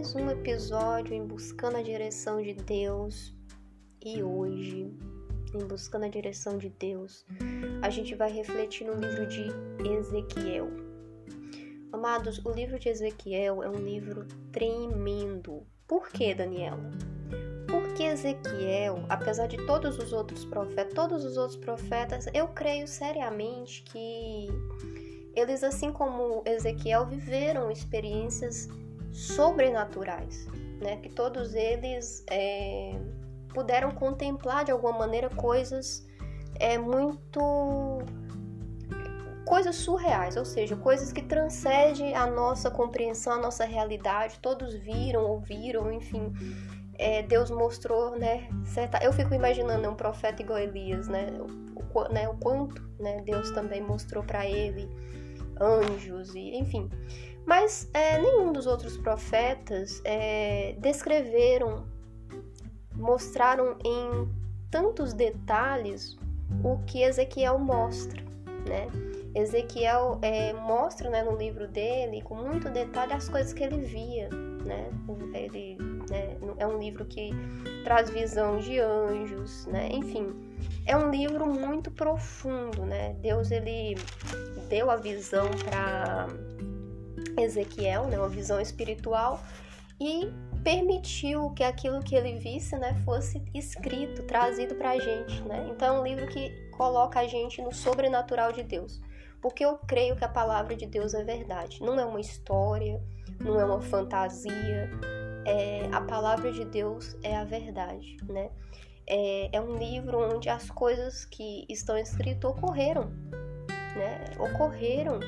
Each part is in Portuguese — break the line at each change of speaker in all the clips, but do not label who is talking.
mais um episódio em Buscando a Direção de Deus. E hoje, em Buscando a Direção de Deus, a gente vai refletir no livro de Ezequiel. Amados, o livro de Ezequiel é um livro tremendo. Por que, Daniela? Porque Ezequiel, apesar de todos os outros profetas, todos os outros profetas, eu creio seriamente que eles, assim como Ezequiel, viveram experiências sobrenaturais, né? Que todos eles é, puderam contemplar de alguma maneira coisas é, muito coisas surreais, ou seja, coisas que transcendem a nossa compreensão, a nossa realidade. Todos viram, ouviram, enfim. É, Deus mostrou, né? Certa... Eu fico imaginando né, um profeta igual Elias, né? O, né, o quanto, né? Deus também mostrou para ele anjos e, enfim. Mas é, nenhum dos outros profetas é, descreveram, mostraram em tantos detalhes o que Ezequiel mostra, né? Ezequiel é, mostra né, no livro dele, com muito detalhe, as coisas que ele via, né? Ele né, é um livro que traz visão de anjos, né? Enfim, é um livro muito profundo, né? Deus ele deu a visão para Ezequiel, né, uma visão espiritual, e permitiu que aquilo que ele visse né, fosse escrito, trazido para a gente. Né? Então é um livro que coloca a gente no sobrenatural de Deus. Porque eu creio que a palavra de Deus é verdade. Não é uma história, não é uma fantasia. É, a palavra de Deus é a verdade. Né? É, é um livro onde as coisas que estão escritas ocorreram. Né? Ocorreram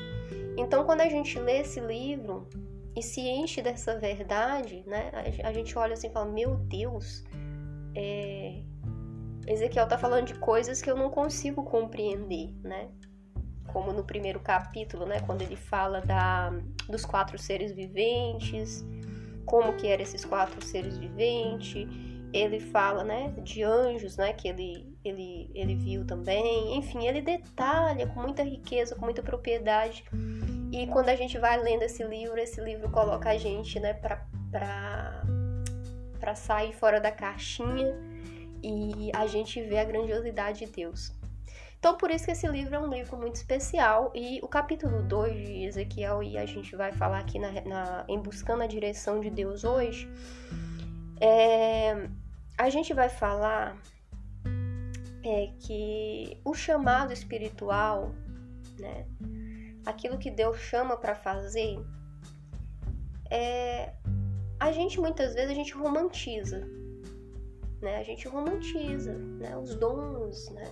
então, quando a gente lê esse livro e se enche dessa verdade, né, a gente olha assim e fala: Meu Deus, é... Ezequiel está falando de coisas que eu não consigo compreender, né? Como no primeiro capítulo, né, quando ele fala da, dos quatro seres viventes, como que eram esses quatro seres viventes, ele fala, né, de anjos, né, que ele, ele, ele viu também, enfim, ele detalha com muita riqueza, com muita propriedade e quando a gente vai lendo esse livro, esse livro coloca a gente, né, pra, sair fora da caixinha e a gente vê a grandiosidade de Deus. Então, por isso que esse livro é um livro muito especial. E o capítulo 2 de Ezequiel, e a gente vai falar aqui na, na, em Buscando a Direção de Deus hoje, é, a gente vai falar é, que o chamado espiritual, né, aquilo que Deus chama para fazer, é, a gente muitas vezes a gente romantiza, né? A gente romantiza, né? Os dons, né?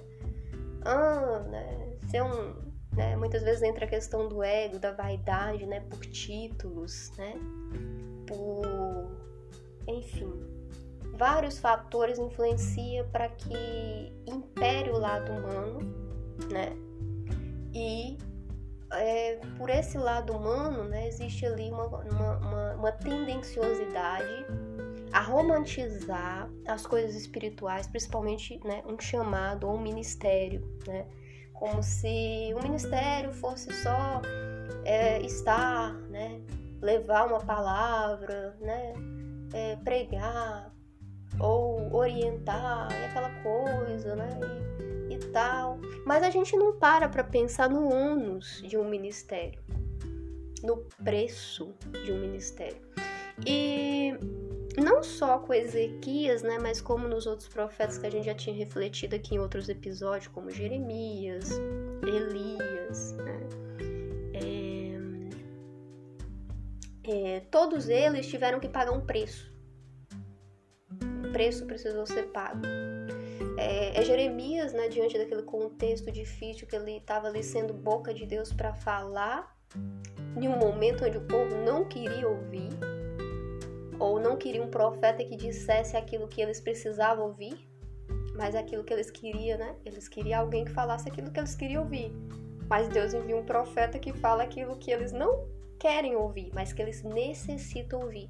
Ah, né? Ser um, né? Muitas vezes entra a questão do ego, da vaidade, né? Por títulos, né? Por, enfim, vários fatores influenciam para que impere o lado humano, né? E é, por esse lado humano, né, existe ali uma, uma, uma, uma tendenciosidade a romantizar as coisas espirituais, principalmente né, um chamado ou um ministério, né? Como se o ministério fosse só é, estar, né, levar uma palavra, né, é, pregar ou orientar e aquela coisa, né? E, e tal. Mas a gente não para para pensar no ônus de um ministério, no preço de um ministério. E não só com Ezequias, né, mas como nos outros profetas que a gente já tinha refletido aqui em outros episódios, como Jeremias, Elias, né? é, é, todos eles tiveram que pagar um preço. Preço precisou ser pago. É, é Jeremias, né, diante daquele contexto difícil que ele estava ali sendo boca de Deus para falar, em um momento onde o povo não queria ouvir, ou não queria um profeta que dissesse aquilo que eles precisavam ouvir, mas aquilo que eles queriam, né? Eles queriam alguém que falasse aquilo que eles queriam ouvir. Mas Deus envia um profeta que fala aquilo que eles não querem ouvir, mas que eles necessitam ouvir.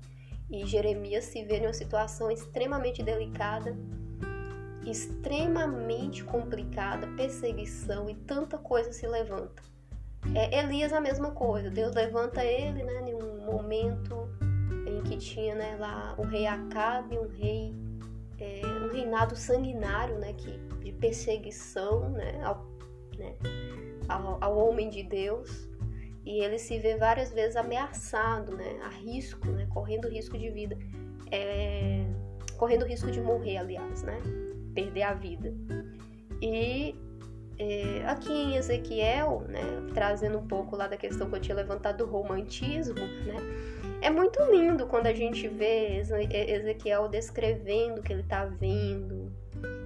E Jeremias se vê numa situação extremamente delicada, extremamente complicada, perseguição e tanta coisa se levanta. É, Elias a mesma coisa, Deus levanta ele né, em um momento, em em que tinha né, lá o rei Acabe, um rei é, um reinado sanguinário, né, que, de perseguição, né, ao, né, ao, ao, homem de Deus, e ele se vê várias vezes ameaçado, né, a risco, né, correndo risco de vida, é, correndo risco de morrer, aliás, né, perder a vida. E é, aqui em Ezequiel, né, trazendo um pouco lá da questão que eu tinha levantado do romantismo, né, é muito lindo quando a gente vê Ezequiel descrevendo o que ele está vendo,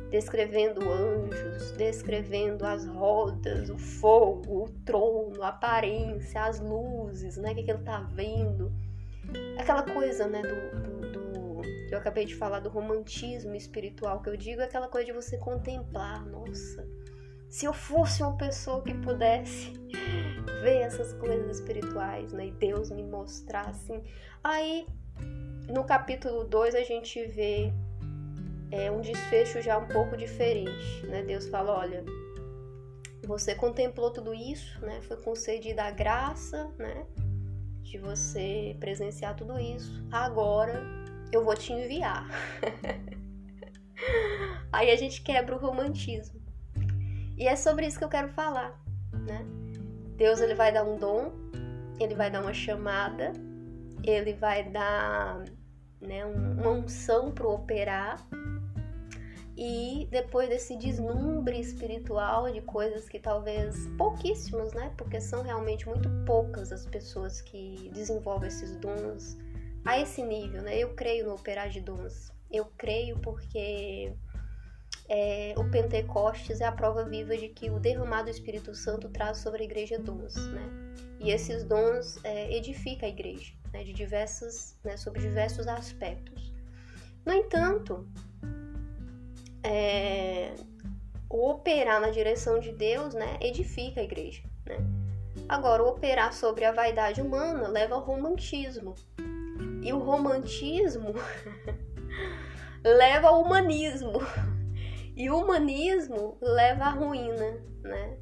descrevendo anjos, descrevendo as rodas, o fogo, o trono, a aparência, as luzes, né, o que, que ele está vendo. Aquela coisa, né, do, do, do, eu acabei de falar do romantismo espiritual que eu digo, é aquela coisa de você contemplar, nossa se eu fosse uma pessoa que pudesse ver essas coisas espirituais, né? E Deus me mostrasse. Assim. Aí, no capítulo 2, a gente vê é, um desfecho já um pouco diferente, né? Deus fala: olha, você contemplou tudo isso, né? Foi concedida a graça, né? De você presenciar tudo isso. Agora eu vou te enviar. Aí a gente quebra o romantismo. E é sobre isso que eu quero falar, né? Deus ele vai dar um dom, ele vai dar uma chamada, ele vai dar né, uma unção para operar. E depois desse deslumbre espiritual de coisas que talvez pouquíssimas, né? Porque são realmente muito poucas as pessoas que desenvolvem esses dons a esse nível, né? Eu creio no operar de dons. Eu creio porque é, o Pentecostes é a prova viva de que o derramado do Espírito Santo traz sobre a igreja dons, né? E esses dons é, edificam a igreja, né? De diversas, né? Sobre diversos aspectos. No entanto, é, o operar na direção de Deus, né? Edifica a igreja, né? Agora, operar sobre a vaidade humana leva ao romantismo. E o romantismo leva ao humanismo. E o humanismo leva à ruína, né?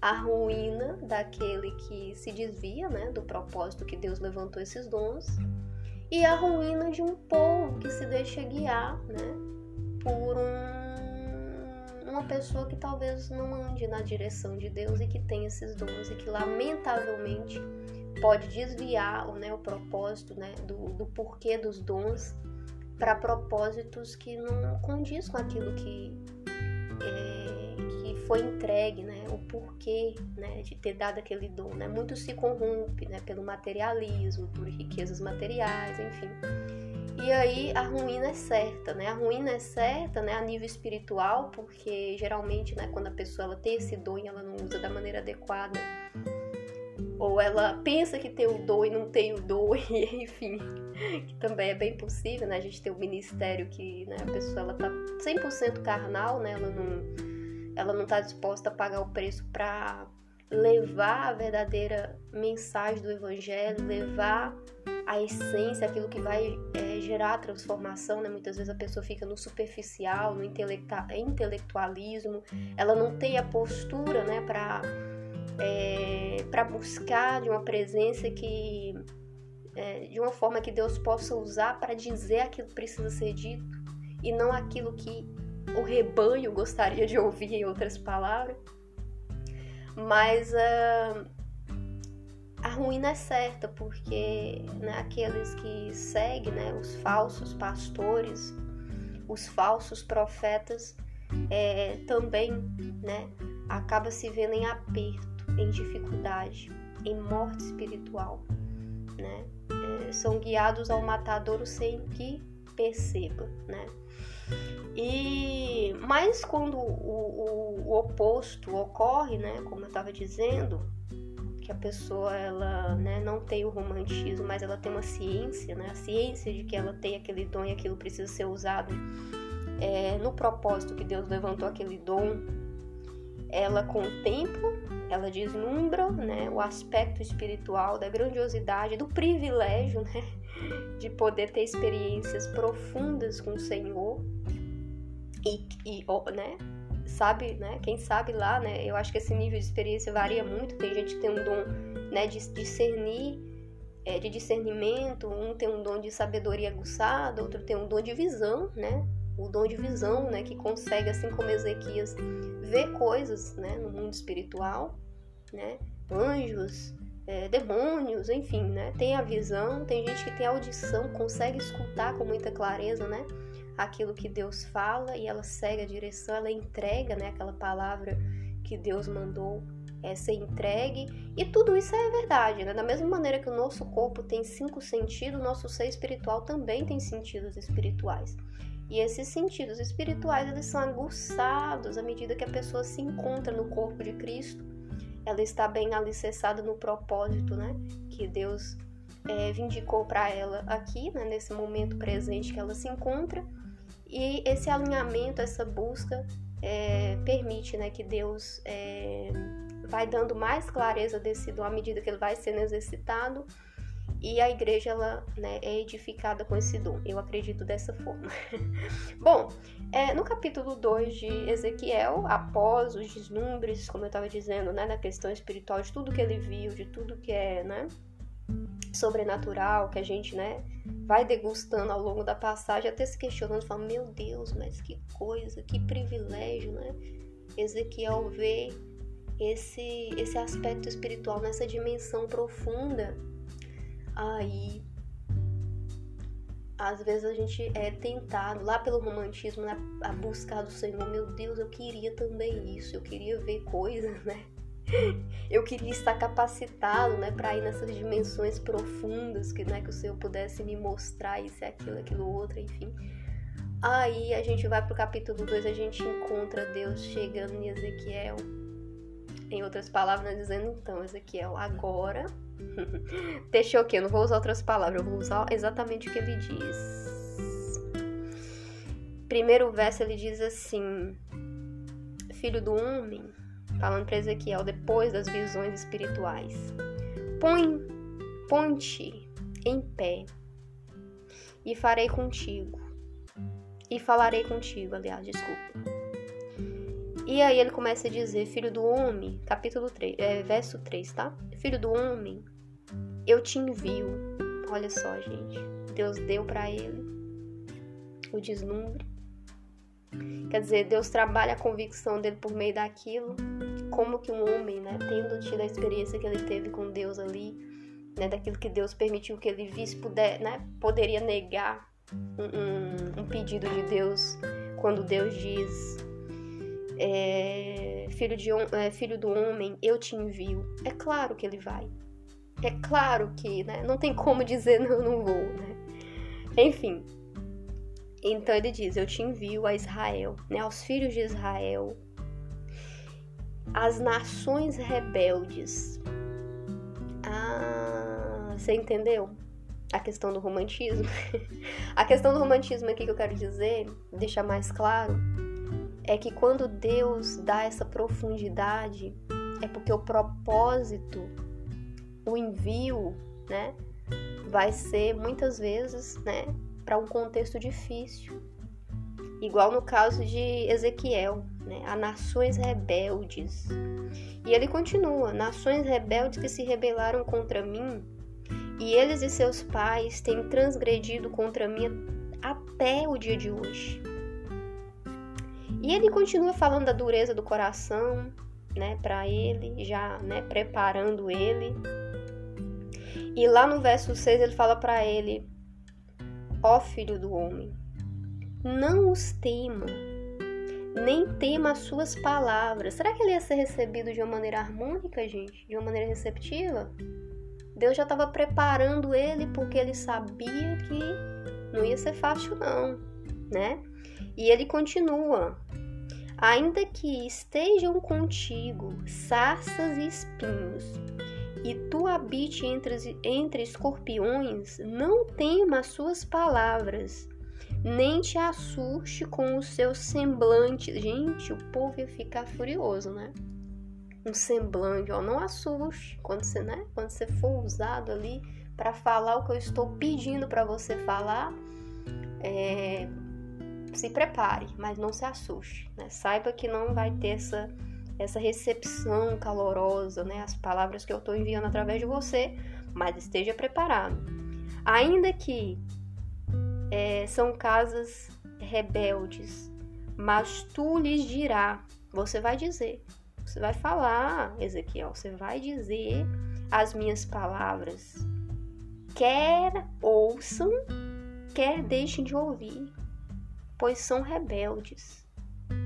A ruína daquele que se desvia, né, do propósito que Deus levantou esses dons, e a ruína de um povo que se deixa guiar, né, por um, uma pessoa que talvez não ande na direção de Deus e que tem esses dons e que lamentavelmente pode desviar né, o propósito né, do, do porquê dos dons para propósitos que não condiz com aquilo que é, que foi entregue, né, o porquê né, de ter dado aquele dom. Né? Muito se corrompe né, pelo materialismo, por riquezas materiais, enfim. E aí a ruína é certa, né? A ruína é certa, né, a nível espiritual, porque geralmente, né, quando a pessoa ela tem esse dom e ela não usa da maneira adequada, ou ela pensa que tem o dom e não tem o dom, e enfim, que também é bem possível, né? A gente tem um ministério que né, a pessoa ela tá 100% carnal, né? Ela não, ela não tá disposta a pagar o preço para levar a verdadeira mensagem do evangelho, levar a essência, aquilo que vai é, gerar a transformação, né? Muitas vezes a pessoa fica no superficial, no intelectualismo, ela não tem a postura, né, para é, para buscar de uma presença que é, de uma forma que Deus possa usar para dizer aquilo que precisa ser dito e não aquilo que o rebanho gostaria de ouvir em outras palavras. Mas uh, a ruína é certa, porque né, aqueles que seguem né, os falsos pastores, os falsos profetas, é, também né, acaba se vendo em aperto em dificuldade, em morte espiritual, né? É, são guiados ao matadouro sem que perceba, né? E mas quando o, o, o oposto ocorre, né? Como eu estava dizendo, que a pessoa ela né, não tem o romantismo, mas ela tem uma ciência, né? A ciência de que ela tem aquele dom e aquilo precisa ser usado é, no propósito que Deus levantou aquele dom. Ela contempla ela deslumbra né, o aspecto espiritual da grandiosidade, do privilégio né, de poder ter experiências profundas com o Senhor e, e né, sabe, né, quem sabe lá, né, eu acho que esse nível de experiência varia muito, tem gente que tem um dom né, de discernir é, de discernimento, um tem um dom de sabedoria aguçada, outro tem um dom de visão, né? O dom de visão, né? Que consegue, assim como Ezequias, ver coisas, né? No mundo espiritual, né? Anjos, é, demônios, enfim, né? Tem a visão, tem gente que tem audição, consegue escutar com muita clareza, né? Aquilo que Deus fala e ela segue a direção, ela entrega, né? Aquela palavra que Deus mandou é, ser entregue. E tudo isso é verdade, né? Da mesma maneira que o nosso corpo tem cinco sentidos, o nosso ser espiritual também tem sentidos espirituais. E esses sentidos espirituais, eles são aguçados à medida que a pessoa se encontra no corpo de Cristo. Ela está bem alicerçada no propósito, né? Que Deus é, vindicou para ela aqui, né? Nesse momento presente que ela se encontra. E esse alinhamento, essa busca, é, permite, né? Que Deus... É, vai dando mais clareza desse dom à medida que ele vai sendo exercitado e a igreja ela, né, é edificada com esse dom. Eu acredito dessa forma. Bom, é, no capítulo 2 de Ezequiel, após os deslumbres, como eu estava dizendo, né, na questão espiritual, de tudo que ele viu, de tudo que é né, sobrenatural, que a gente né, vai degustando ao longo da passagem, até se questionando, falando, meu Deus, mas que coisa, que privilégio, né? Ezequiel vê esse, esse aspecto espiritual, nessa dimensão profunda, aí às vezes a gente é tentado lá pelo romantismo né, a buscar do Senhor, meu Deus, eu queria também isso, eu queria ver coisas, né? Eu queria estar capacitado, né, para ir nessas dimensões profundas que, né, que o Senhor pudesse me mostrar isso, aquilo, aquilo outro, enfim. Aí a gente vai pro capítulo 2, a gente encontra Deus chegando em Ezequiel em outras palavras, dizendo então, Ezequiel, agora. Deixa o quê? Eu não vou usar outras palavras, eu vou usar exatamente o que ele diz. Primeiro verso ele diz assim: Filho do homem, falando para Ezequiel, depois das visões espirituais, põe, ponte em pé e farei contigo. E falarei contigo, aliás, desculpa e aí ele começa a dizer, filho do homem, capítulo 3, é, verso 3, tá? Filho do homem, eu te envio. Olha só, gente. Deus deu para ele o deslumbre. Quer dizer, Deus trabalha a convicção dele por meio daquilo, como que um homem, né, tendo tido a experiência que ele teve com Deus ali, né, daquilo que Deus permitiu que ele visse, puder, né, poderia negar um, um, um pedido de Deus quando Deus diz é, filho, de, é, filho do homem, eu te envio. É claro que ele vai. É claro que, né? Não tem como dizer não, não vou, né? Enfim. Então ele diz: Eu te envio a Israel, né? Aos filhos de Israel, as nações rebeldes. Ah, você entendeu? A questão do romantismo. a questão do romantismo aqui que eu quero dizer, deixar mais claro, é que quando Deus dá essa profundidade, é porque o propósito, o envio, né, vai ser muitas vezes, né, para um contexto difícil. Igual no caso de Ezequiel, né, a nações rebeldes. E ele continua: nações rebeldes que se rebelaram contra mim, e eles e seus pais têm transgredido contra mim até o dia de hoje. E ele continua falando da dureza do coração, né, para ele, já, né, preparando ele. E lá no verso 6 ele fala para ele: Ó filho do homem, não os tema, nem tema as suas palavras. Será que ele ia ser recebido de uma maneira harmônica, gente? De uma maneira receptiva? Deus já estava preparando ele porque ele sabia que não ia ser fácil, não, né? E ele continua: Ainda que estejam contigo sarças e espinhos, e tu habite entre, entre escorpiões, não tema as suas palavras, nem te assuste com o seu semblante. Gente, o povo ia ficar furioso, né? Um semblante, ó, não assuste quando você, né? Quando você for usado ali para falar o que eu estou pedindo para você falar, é, se prepare, mas não se assuste. Né? Saiba que não vai ter essa, essa recepção calorosa, né? As palavras que eu estou enviando através de você, mas esteja preparado. Ainda que é, são casas rebeldes, mas tu lhes dirá, você vai dizer, você vai falar, Ezequiel, você vai dizer as minhas palavras, quer ouçam, quer deixem de ouvir, pois são rebeldes.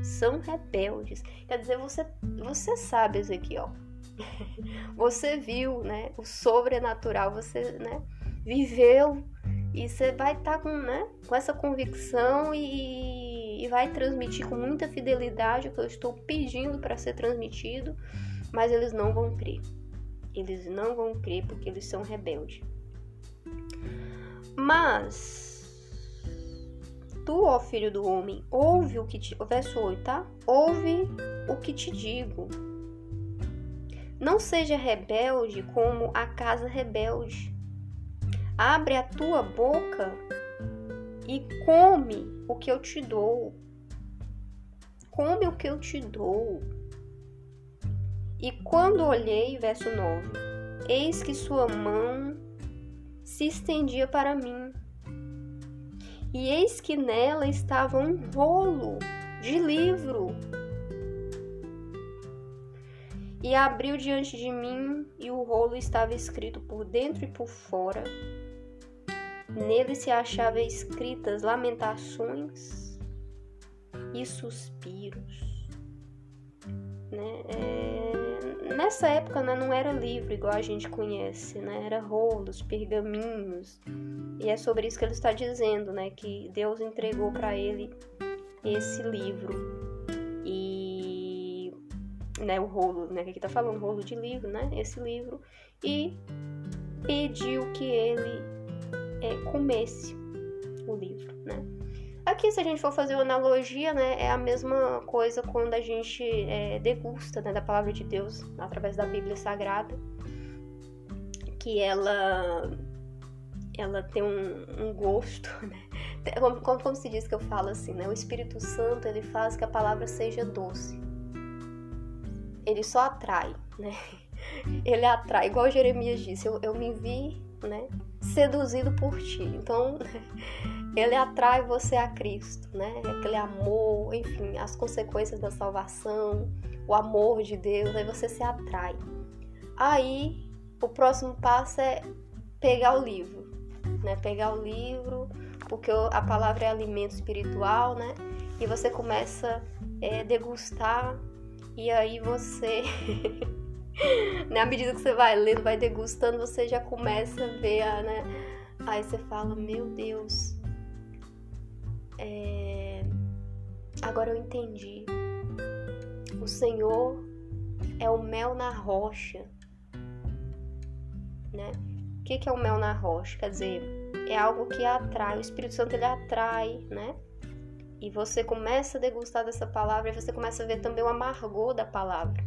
São rebeldes. Quer dizer, você, você sabe, Ezequiel. Você viu, né? O sobrenatural, você, né? Viveu e você vai estar tá com, né, com essa convicção e, e, vai transmitir com muita fidelidade o que eu estou pedindo para ser transmitido, mas eles não vão crer. Eles não vão crer porque eles são rebeldes. Mas tu, ó filho do homem, ouve o que te. Verso 8, tá? Ouve o que te digo. Não seja rebelde como a casa rebelde Abre a tua boca e come o que eu te dou. Come o que eu te dou. E quando olhei, verso 9, eis que sua mão se estendia para mim. E eis que nela estava um rolo de livro. E abriu diante de mim, e o rolo estava escrito por dentro e por fora Nele se achavam escritas lamentações e suspiros. Né? É, nessa época né, não era livro igual a gente conhece, né? era rolos, pergaminhos. E é sobre isso que ele está dizendo, né? que Deus entregou para ele esse livro. E né, o rolo, né, que aqui está falando, rolo de livro, né? Esse livro. E pediu que ele é, comesse o livro, né? Aqui, se a gente for fazer uma analogia, né, é a mesma coisa quando a gente é, degusta né, da palavra de Deus através da Bíblia Sagrada, que ela ela tem um, um gosto, né? Como, como, se diz que eu falo assim, né? O Espírito Santo ele faz que a palavra seja doce. Ele só atrai, né? Ele atrai, igual Jeremias disse, eu, eu me vi, né? Seduzido por ti. Então, ele atrai você a Cristo, né? Aquele amor, enfim, as consequências da salvação, o amor de Deus, aí você se atrai. Aí, o próximo passo é pegar o livro, né? Pegar o livro, porque a palavra é alimento espiritual, né? E você começa a é, degustar, e aí você À medida que você vai lendo, vai degustando, você já começa a ver, a, né? Aí você fala, meu Deus, é... agora eu entendi. O Senhor é o mel na rocha, né? O que, que é o mel na rocha? Quer dizer, é algo que atrai, o Espírito Santo ele atrai, né? E você começa a degustar dessa palavra e você começa a ver também o amargor da palavra.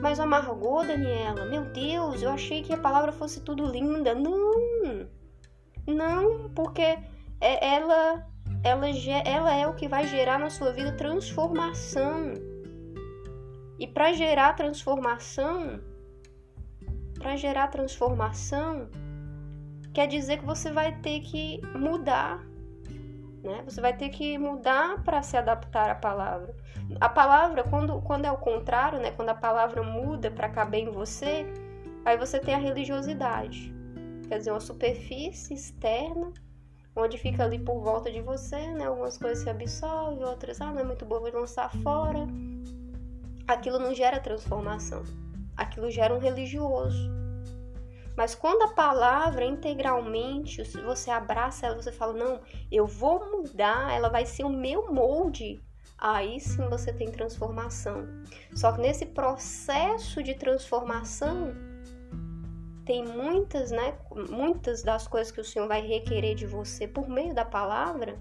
Mas amargou, Daniela. Meu Deus, eu achei que a palavra fosse tudo linda. Não, não, porque é, ela, ela, ela é o que vai gerar na sua vida transformação. E para gerar transformação, para gerar transformação, quer dizer que você vai ter que mudar né? Você vai ter que mudar para se adaptar à palavra. A palavra, quando, quando é o contrário, né? quando a palavra muda para caber em você, aí você tem a religiosidade. Quer dizer, uma superfície externa, onde fica ali por volta de você, né? Algumas coisas se absorvem, outras, ah, não é muito bom, vou lançar fora. Aquilo não gera transformação. Aquilo gera um religioso. Mas quando a palavra integralmente, você abraça ela, você fala, não, eu vou mudar, ela vai ser o meu molde. Aí sim você tem transformação. Só que nesse processo de transformação, tem muitas, né, muitas das coisas que o Senhor vai requerer de você por meio da palavra,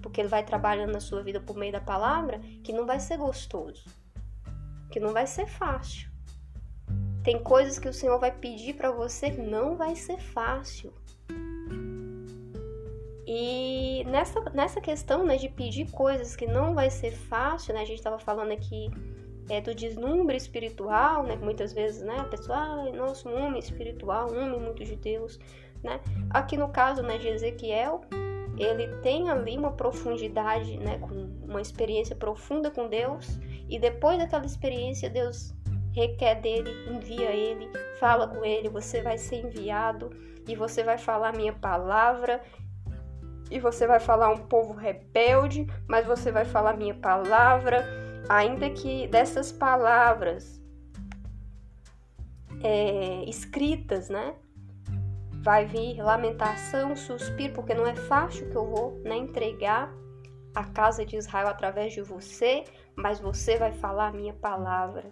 porque ele vai trabalhando na sua vida por meio da palavra, que não vai ser gostoso, que não vai ser fácil. Tem coisas que o Senhor vai pedir para você não vai ser fácil. E nessa, nessa questão né, de pedir coisas que não vai ser fácil, né, a gente estava falando aqui é, do deslumbre espiritual, né? Muitas vezes, né? A pessoa, ah, nosso homem espiritual, homem muito de Deus, né? Aqui no caso, né, de Ezequiel, ele tem ali uma profundidade, né? Com uma experiência profunda com Deus e depois daquela experiência, Deus requer dele, envia ele, fala com ele, você vai ser enviado e você vai falar minha palavra e você vai falar um povo rebelde, mas você vai falar minha palavra, ainda que dessas palavras é, escritas, né? Vai vir lamentação, suspiro, porque não é fácil que eu vou né, entregar a casa de Israel através de você, mas você vai falar a minha palavra.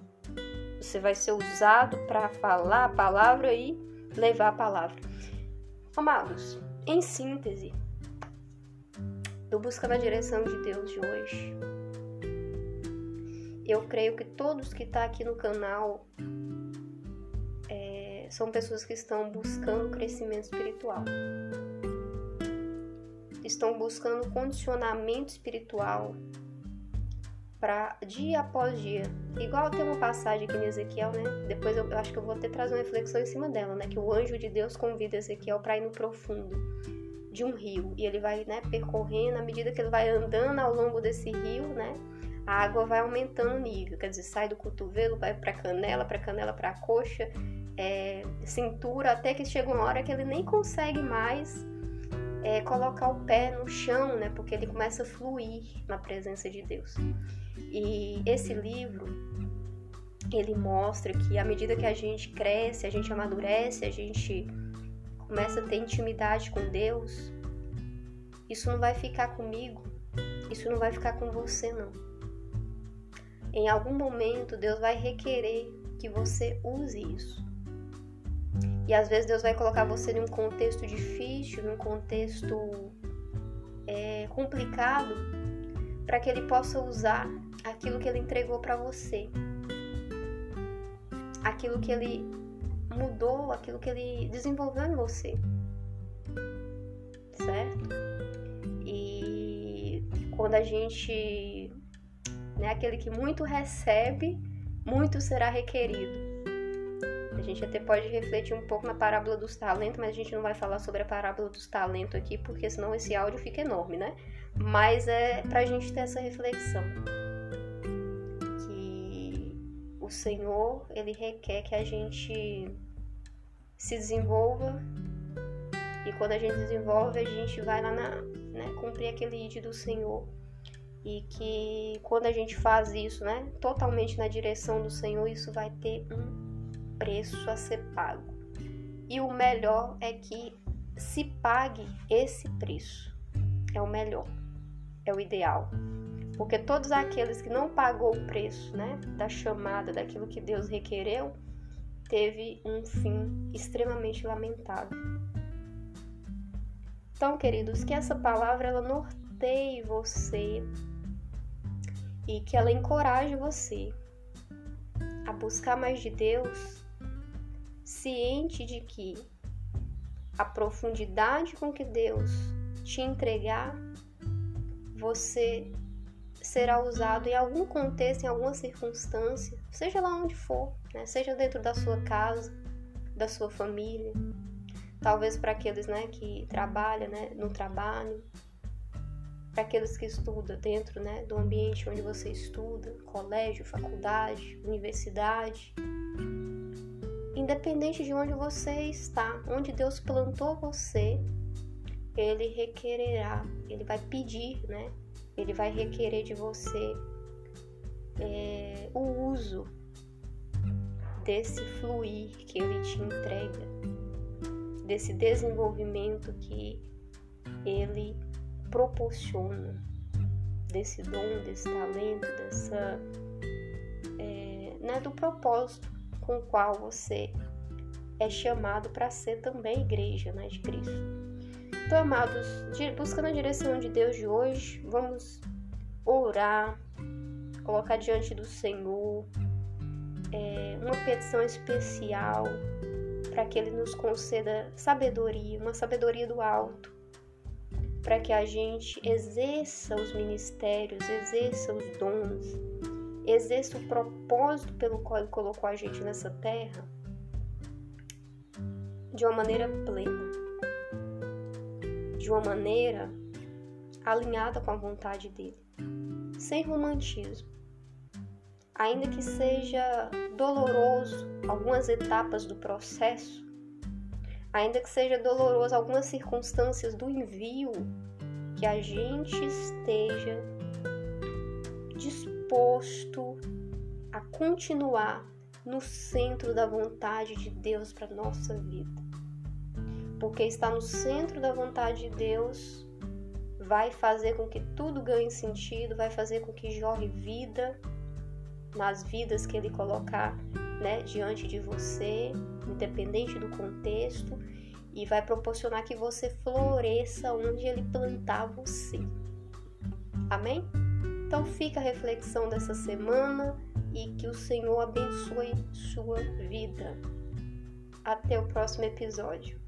Você vai ser usado para falar a palavra e levar a palavra. Amados, em síntese, do Busca na Direção de Deus de hoje, eu creio que todos que estão tá aqui no canal é, são pessoas que estão buscando crescimento espiritual. Estão buscando condicionamento espiritual, para dia após dia. Igual tem uma passagem aqui em Ezequiel, né? Depois eu, eu acho que eu vou até trazer uma reflexão em cima dela, né? Que o anjo de Deus convida Ezequiel para ir no profundo de um rio e ele vai, né, percorrendo à medida que ele vai andando ao longo desse rio, né? A água vai aumentando o nível, quer dizer, sai do cotovelo, vai para canela, para canela, para coxa, é, cintura, até que chega uma hora que ele nem consegue mais é, colocar o pé no chão, né? Porque ele começa a fluir na presença de Deus. E esse livro ele mostra que à medida que a gente cresce, a gente amadurece, a gente começa a ter intimidade com Deus, isso não vai ficar comigo, isso não vai ficar com você não. Em algum momento Deus vai requerer que você use isso. E às vezes Deus vai colocar você em um contexto difícil, num contexto é, complicado, para que Ele possa usar aquilo que ele entregou para você, aquilo que ele mudou, aquilo que ele desenvolveu em você, certo? E quando a gente, né, aquele que muito recebe, muito será requerido. A gente até pode refletir um pouco na parábola dos talentos, mas a gente não vai falar sobre a parábola dos talentos aqui, porque senão esse áudio fica enorme, né? Mas é pra gente ter essa reflexão o Senhor, ele requer que a gente se desenvolva e quando a gente desenvolve, a gente vai lá na, né, cumprir aquele id do Senhor. E que quando a gente faz isso, né, totalmente na direção do Senhor, isso vai ter um preço a ser pago. E o melhor é que se pague esse preço. É o melhor. É o ideal. Porque todos aqueles que não pagou o preço, né, da chamada, daquilo que Deus requereu, teve um fim extremamente lamentável. Então, queridos, que essa palavra ela norteie você e que ela encoraje você a buscar mais de Deus, ciente de que a profundidade com que Deus te entregar, você será usado em algum contexto, em alguma circunstância, seja lá onde for, né? seja dentro da sua casa, da sua família, talvez para aqueles né, que trabalham né, no trabalho, para aqueles que estudam dentro né, do ambiente onde você estuda, colégio, faculdade, universidade. Independente de onde você está, onde Deus plantou você, Ele requererá, Ele vai pedir, né? ele vai requerer de você é, o uso desse fluir que ele te entrega, desse desenvolvimento que ele proporciona, desse dom, desse talento, dessa é, né, do propósito com o qual você é chamado para ser também igreja né, de Cristo. Então, amados, buscando a direção de Deus de hoje, vamos orar, colocar diante do Senhor é, uma petição especial para que Ele nos conceda sabedoria, uma sabedoria do alto, para que a gente exerça os ministérios, exerça os dons exerça o propósito pelo qual Ele colocou a gente nessa terra de uma maneira plena, de uma maneira alinhada com a vontade dele, sem romantismo. Ainda que seja doloroso algumas etapas do processo, ainda que seja doloroso algumas circunstâncias do envio, que a gente esteja disposto a continuar no centro da vontade de Deus para nossa vida. Porque estar no centro da vontade de Deus vai fazer com que tudo ganhe sentido, vai fazer com que jorre vida nas vidas que ele colocar né, diante de você, independente do contexto, e vai proporcionar que você floresça onde ele plantar você. Amém? Então fica a reflexão dessa semana e que o Senhor abençoe sua vida. Até o próximo episódio.